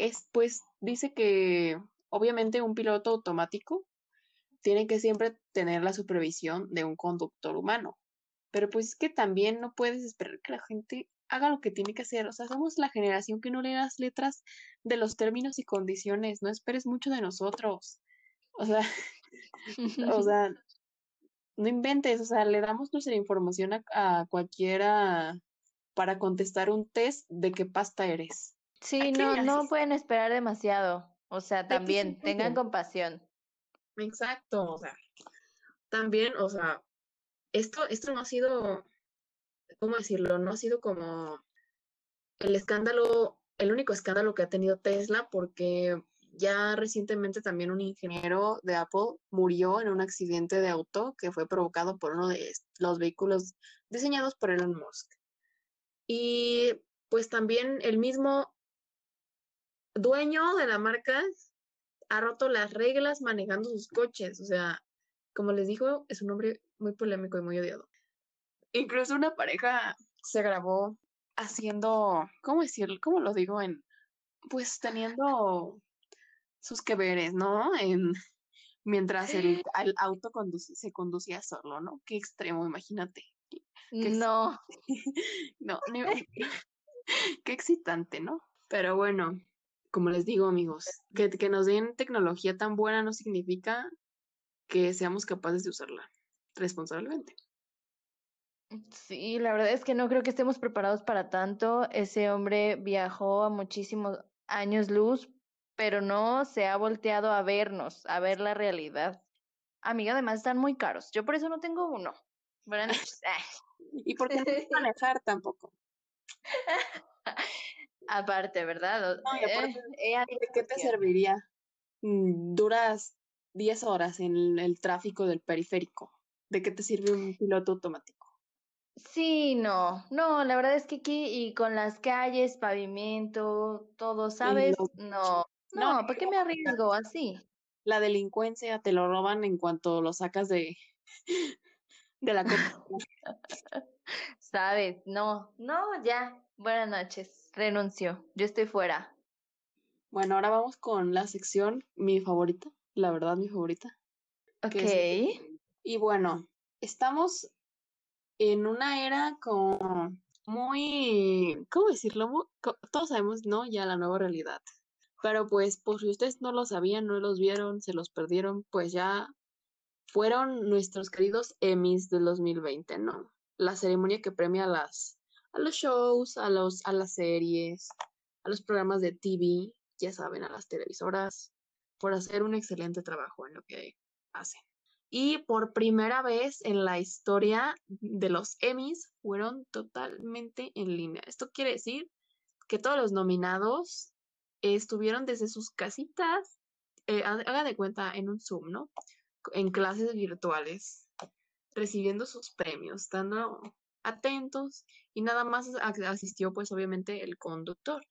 es, pues, dice que obviamente un piloto automático tiene que siempre tener la supervisión de un conductor humano. Pero pues es que también no puedes esperar que la gente haga lo que tiene que hacer. O sea, somos la generación que no lee las letras de los términos y condiciones. No esperes mucho de nosotros. O sea, [laughs] o [laughs] sea, no inventes. O sea, le damos nuestra información a, a cualquiera para contestar un test de qué pasta eres. Sí, no, no pueden esperar demasiado. O sea, también tengan compasión. Exacto, o sea, también, o sea, esto, esto no ha sido, ¿cómo decirlo? No ha sido como el escándalo, el único escándalo que ha tenido Tesla, porque ya recientemente también un ingeniero de Apple murió en un accidente de auto que fue provocado por uno de los vehículos diseñados por Elon Musk. Y pues también el mismo dueño de la marca ha roto las reglas manejando sus coches. O sea, como les digo, es un hombre muy polémico y muy odiado. Incluso una pareja se grabó haciendo, ¿cómo decirlo? ¿Cómo lo digo? En, pues teniendo sus que veres, ¿no? En, mientras el, [gasps] auto se conducía solo, ¿no? Qué extremo, imagínate. no. [laughs] no, [laughs] qué excitante, ¿no? Pero bueno, como les digo, amigos, que, que nos den tecnología tan buena no significa que seamos capaces de usarla responsablemente. Sí, la verdad es que no creo que estemos preparados para tanto. Ese hombre viajó a muchísimos años luz, pero no se ha volteado a vernos, a ver la realidad. Amiga, además están muy caros. Yo por eso no tengo uno. [laughs] [laughs] y por qué no [laughs] manejar tampoco. Aparte, ¿verdad? Eh, ¿De qué te serviría? Mm, duras 10 horas en el tráfico del periférico. ¿De qué te sirve un piloto automático? Sí, no, no, la verdad es que aquí y con las calles, pavimento, todo, ¿sabes? No, no, ¿para qué me arriesgo así? La delincuencia te lo roban en cuanto lo sacas de, [laughs] de la [laughs] ¿Sabes? No, no, ya. Buenas noches renuncio, yo estoy fuera. Bueno, ahora vamos con la sección, mi favorita, la verdad, mi favorita. Ok. y bueno, estamos en una era como muy, ¿cómo decirlo? todos sabemos, ¿no? Ya la nueva realidad. Pero pues, por si ustedes no lo sabían, no los vieron, se los perdieron, pues ya fueron nuestros queridos Emmys del 2020, ¿no? La ceremonia que premia las a los shows, a, los, a las series, a los programas de TV, ya saben, a las televisoras, por hacer un excelente trabajo en lo que hacen. Y por primera vez en la historia de los Emmys fueron totalmente en línea. Esto quiere decir que todos los nominados estuvieron desde sus casitas, eh, haga de cuenta, en un Zoom, ¿no? En clases virtuales, recibiendo sus premios, dando atentos y nada más asistió pues obviamente el conductor.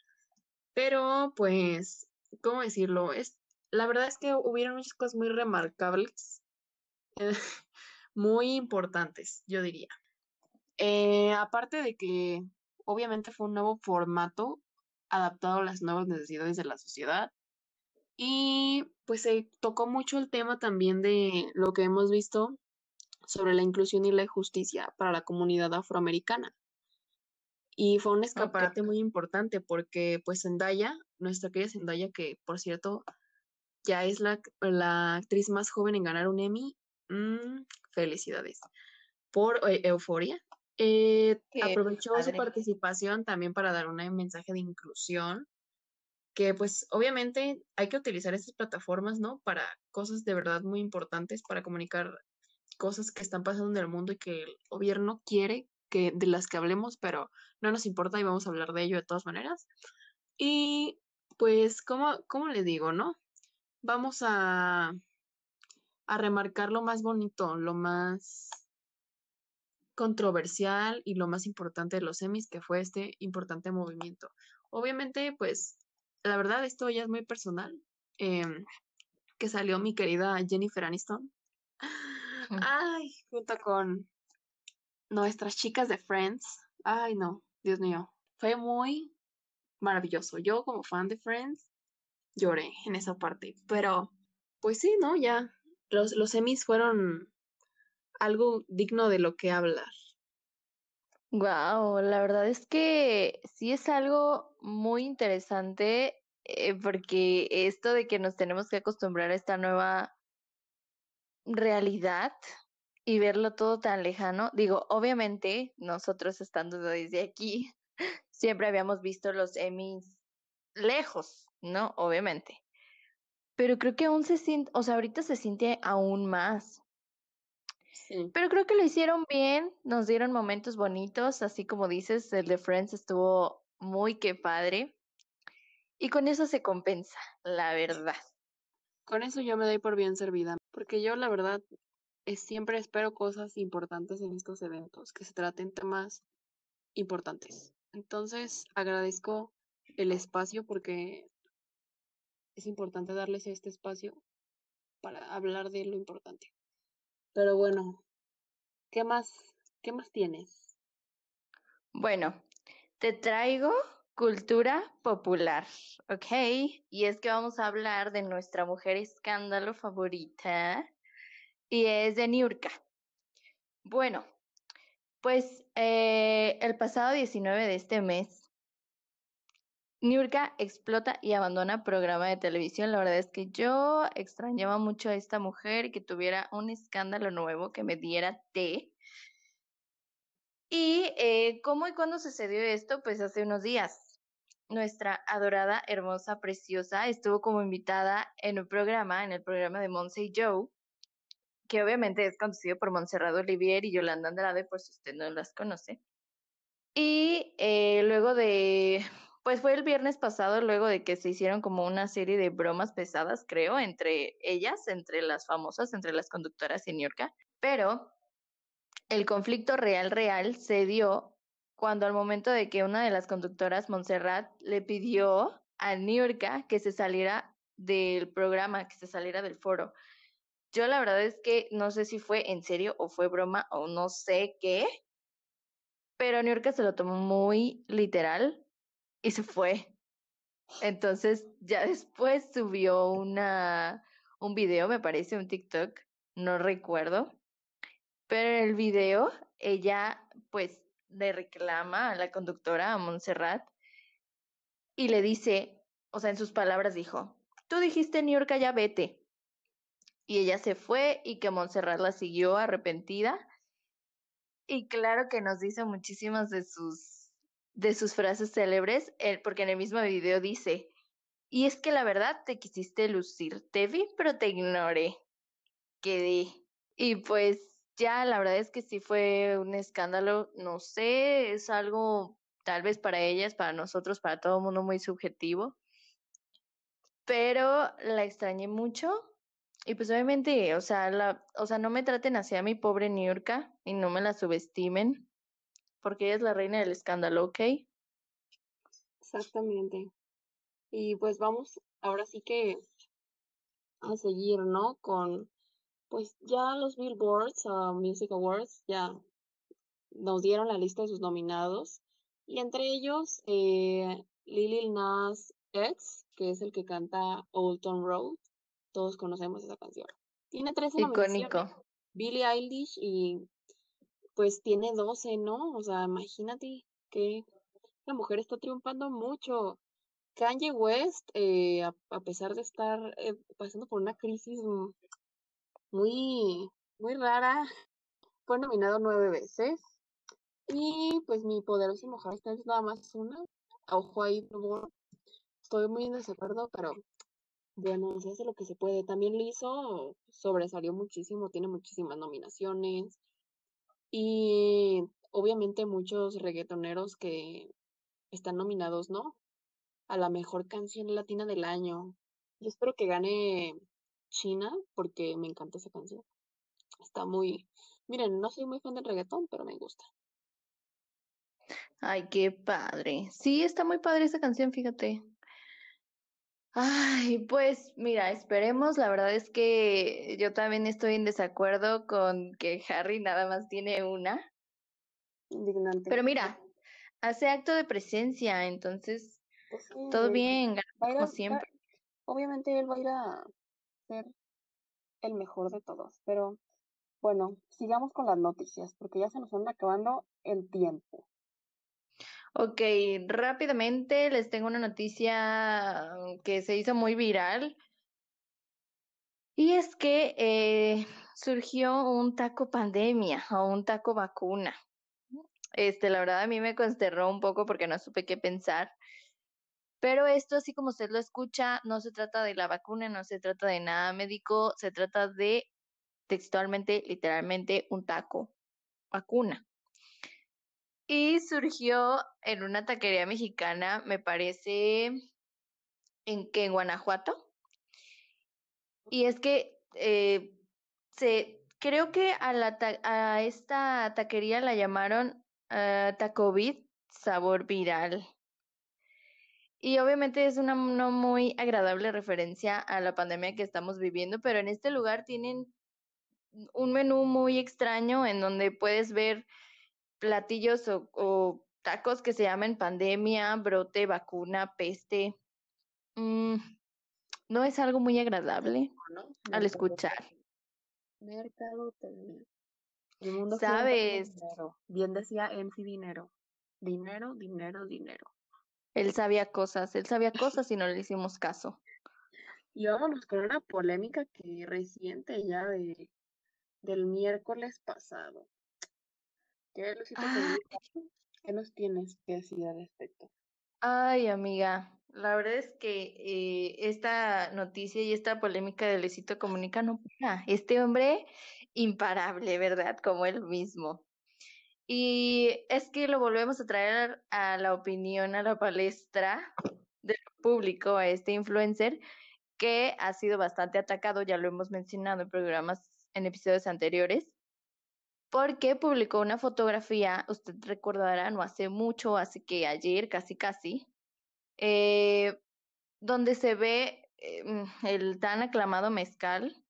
Pero pues, ¿cómo decirlo? Es, la verdad es que hubieron muchas cosas muy remarcables, eh, [laughs] muy importantes, yo diría. Eh, aparte de que obviamente fue un nuevo formato adaptado a las nuevas necesidades de la sociedad. Y pues se tocó mucho el tema también de lo que hemos visto sobre la inclusión y la justicia para la comunidad afroamericana. Y fue un escaparate muy importante porque pues Zendaya, nuestra querida Zendaya, que por cierto ya es la, la actriz más joven en ganar un Emmy, mm, felicidades, por eh, Euforia. Eh, aprovechó su participación también para dar un mensaje de inclusión, que pues obviamente hay que utilizar estas plataformas, ¿no? Para cosas de verdad muy importantes, para comunicar cosas que están pasando en el mundo y que el gobierno quiere que de las que hablemos, pero no nos importa y vamos a hablar de ello de todas maneras. Y pues, ¿cómo, cómo le digo, no? Vamos a, a remarcar lo más bonito, lo más controversial y lo más importante de los semis, que fue este importante movimiento. Obviamente, pues, la verdad, esto ya es muy personal. Em, que salió mi querida Jennifer Aniston Ay, junto con nuestras chicas de Friends. Ay, no, Dios mío. Fue muy maravilloso. Yo como fan de Friends lloré en esa parte, pero pues sí, ¿no? Ya los, los Emmys fueron algo digno de lo que hablar. Wow, la verdad es que sí es algo muy interesante eh, porque esto de que nos tenemos que acostumbrar a esta nueva realidad y verlo todo tan lejano, digo, obviamente nosotros estando desde aquí, [laughs] siempre habíamos visto los Emmys lejos, ¿no? Obviamente. Pero creo que aún se siente, o sea, ahorita se siente aún más. Sí. Pero creo que lo hicieron bien, nos dieron momentos bonitos, así como dices, el de Friends estuvo muy que padre. Y con eso se compensa, la verdad. Con eso yo me doy por bien servida, porque yo la verdad es, siempre espero cosas importantes en estos eventos, que se traten temas importantes. Entonces agradezco el espacio porque es importante darles este espacio para hablar de lo importante. Pero bueno, ¿qué más, qué más tienes? Bueno, te traigo cultura popular, ¿ok? Y es que vamos a hablar de nuestra mujer escándalo favorita y es de Niurka. Bueno, pues eh, el pasado 19 de este mes, Niurka explota y abandona programa de televisión. La verdad es que yo extrañaba mucho a esta mujer y que tuviera un escándalo nuevo, que me diera té. Y eh, cómo y cuándo sucedió esto, pues hace unos días. Nuestra adorada, hermosa, preciosa estuvo como invitada en un programa, en el programa de Monse y Joe, que obviamente es conducido por Montserrat Olivier y Yolanda Andrade, por si usted no las conoce. Y eh, luego de, pues fue el viernes pasado, luego de que se hicieron como una serie de bromas pesadas, creo, entre ellas, entre las famosas, entre las conductoras y Niurka. Pero el conflicto real, real, se dio cuando al momento de que una de las conductoras, Montserrat, le pidió a Niurka que se saliera del programa, que se saliera del foro. Yo la verdad es que no sé si fue en serio o fue broma o no sé qué, pero Niurka se lo tomó muy literal y se fue. Entonces ya después subió una un video, me parece, un TikTok, no recuerdo. Pero en el video ella pues le reclama a la conductora, a Montserrat, y le dice, o sea, en sus palabras dijo, tú dijiste Niurka ya vete. Y ella se fue y que Montserrat la siguió arrepentida. Y claro que nos dice muchísimas de sus, de sus frases célebres, eh, porque en el mismo video dice, y es que la verdad te quisiste lucir, te vi, pero te ignoré. Quedé. Y pues ya, la verdad es que sí fue un escándalo, no sé, es algo tal vez para ellas, para nosotros, para todo el mundo muy subjetivo. Pero la extrañé mucho y pues obviamente, o sea, la, o sea, no me traten así a mi pobre Niurka y no me la subestimen, porque ella es la reina del escándalo, ¿ok? Exactamente. Y pues vamos ahora sí que a seguir, ¿no? Con, pues ya los Billboards uh, Music Awards ya nos dieron la lista de sus nominados. Y entre ellos, eh, Lil Nas X, que es el que canta Old Town Road. Todos conocemos esa canción. Tiene 13 nominaciones. Icónico. Billie Eilish y pues tiene 12, ¿no? O sea, imagínate que la mujer está triunfando mucho. Kanye West, eh, a, a pesar de estar eh, pasando por una crisis muy, muy rara, fue nominado nueve veces. Y pues mi poderosa mujer esta es nada más una. Ojo ahí, por favor. Estoy muy en desacuerdo, pero bueno, se hace lo que se puede. También Lizzo sobresalió muchísimo, tiene muchísimas nominaciones. Y obviamente muchos reggaetoneros que están nominados, ¿no? A la mejor canción latina del año. Yo espero que gane China porque me encanta esa canción. Está muy... Miren, no soy muy fan del reggaetón, pero me gusta. Ay, qué padre. Sí, está muy padre esa canción, fíjate. Ay, pues mira, esperemos. La verdad es que yo también estoy en desacuerdo con que Harry nada más tiene una. Indignante. Pero mira, hace acto de presencia, entonces Pues Todo bien, como siempre. obviamente él va a ir a ser el mejor de todos, pero bueno, sigamos con las noticias, porque ya se nos anda acabando el tiempo. Ok, rápidamente les tengo una noticia que se hizo muy viral. Y es que eh, surgió un taco pandemia o un taco vacuna. Este, la verdad a mí me consternó un poco porque no supe qué pensar. Pero esto, así como usted lo escucha, no se trata de la vacuna, no se trata de nada médico, se trata de textualmente, literalmente, un taco vacuna. Y surgió en una taquería mexicana, me parece, en en Guanajuato. Y es que eh, se, creo que a, la a esta taquería la llamaron uh, Tacovid sabor viral. Y obviamente es una no muy agradable referencia a la pandemia que estamos viviendo, pero en este lugar tienen un menú muy extraño en donde puedes ver platillos o, tacos que se llaman pandemia, brote, vacuna, peste. Mm, no es algo muy agradable al escuchar. Mercado El mundo ¿Sabes? Bien decía MC Dinero. Dinero, dinero, dinero. Él sabía cosas, él sabía [laughs] cosas y no le hicimos caso. Y vámonos con una polémica que reciente ya de del miércoles pasado. ¿Qué, ah. ¿Qué nos tienes que decir al respecto? Ay, amiga, la verdad es que eh, esta noticia y esta polémica de Lecito Comunica no para. Este hombre imparable, ¿verdad? Como él mismo. Y es que lo volvemos a traer a la opinión, a la palestra del público, a este influencer que ha sido bastante atacado, ya lo hemos mencionado en programas en episodios anteriores, porque publicó una fotografía, usted recordará, no hace mucho, así que ayer, casi casi, eh, donde se ve em, el tan aclamado mezcal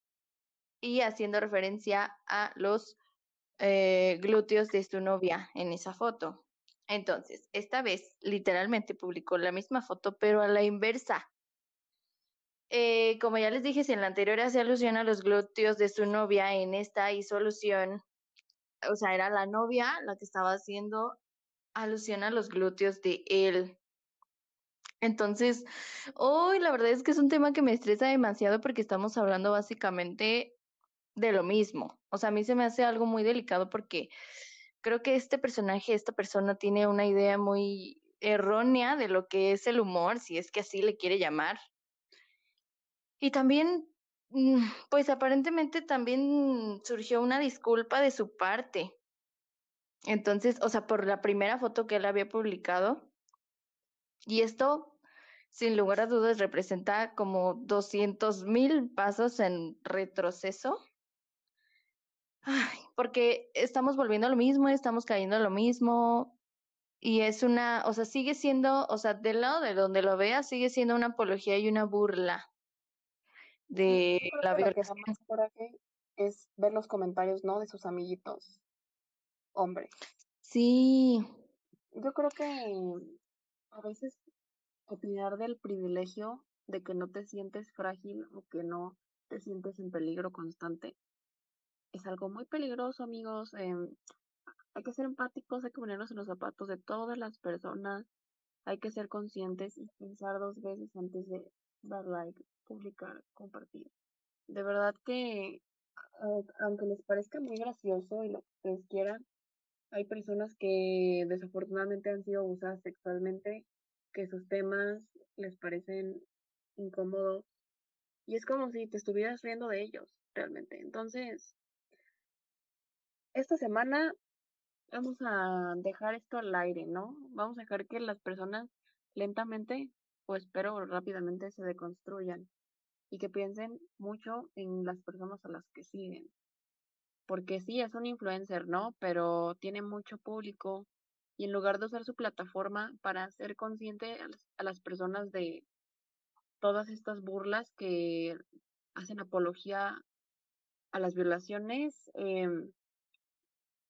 y haciendo referencia a los eh, glúteos de su novia en esa foto. Entonces, esta vez literalmente publicó la misma foto, pero a la inversa. Eh, como ya les dije, si en la anterior hacía alusión a los glúteos de su novia, en esta hizo o sea, era la novia la que estaba haciendo alusión a los glúteos de él. Entonces, hoy la verdad es que es un tema que me estresa demasiado porque estamos hablando básicamente de lo mismo. O sea, a mí se me hace algo muy delicado porque creo que este personaje, esta persona tiene una idea muy errónea de lo que es el humor, si es que así le quiere llamar. Y también, pues aparentemente también surgió una disculpa de su parte. Entonces, o sea, por la primera foto que él había publicado. Y esto, sin lugar a dudas, representa como doscientos mil pasos en retroceso. Ay, porque estamos volviendo a lo mismo, estamos cayendo a lo mismo. Y es una, o sea, sigue siendo, o sea, del lado de donde lo vea, sigue siendo una apología y una burla de la violación. es ver los comentarios, ¿no? De sus amiguitos hombres. Sí. Yo creo que a veces opinar del privilegio de que no te sientes frágil o que no te sientes en peligro constante es algo muy peligroso, amigos. Em, hay que ser empáticos, hay que ponernos en los zapatos de todas las personas, hay que ser conscientes y pensar dos veces antes de dar like, publicar, compartir. De verdad que, aunque les parezca muy gracioso y lo que ustedes quieran, hay personas que desafortunadamente han sido abusadas sexualmente, que sus temas les parecen incómodos y es como si te estuvieras riendo de ellos, realmente. Entonces, esta semana vamos a dejar esto al aire, ¿no? Vamos a dejar que las personas lentamente o espero rápidamente se deconstruyan y que piensen mucho en las personas a las que siguen. Porque sí, es un influencer, ¿no? Pero tiene mucho público y en lugar de usar su plataforma para ser consciente a las, personas de todas estas burlas que hacen apología a las violaciones, em,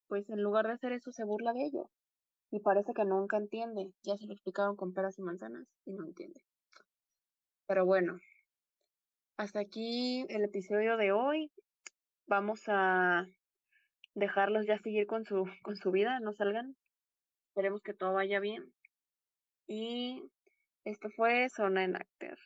pues en lugar de hacer eso se burla de ello. y parece que nunca entiende. Ya se lo explicaron con peras y manzanas y no entiende. Pero bueno, hasta aquí el episodio de hoy. Vamos a dejarlos ya seguir con su, con su vida, no salgan. Esperemos que todo vaya bien. Y esto fue Zona en Actor.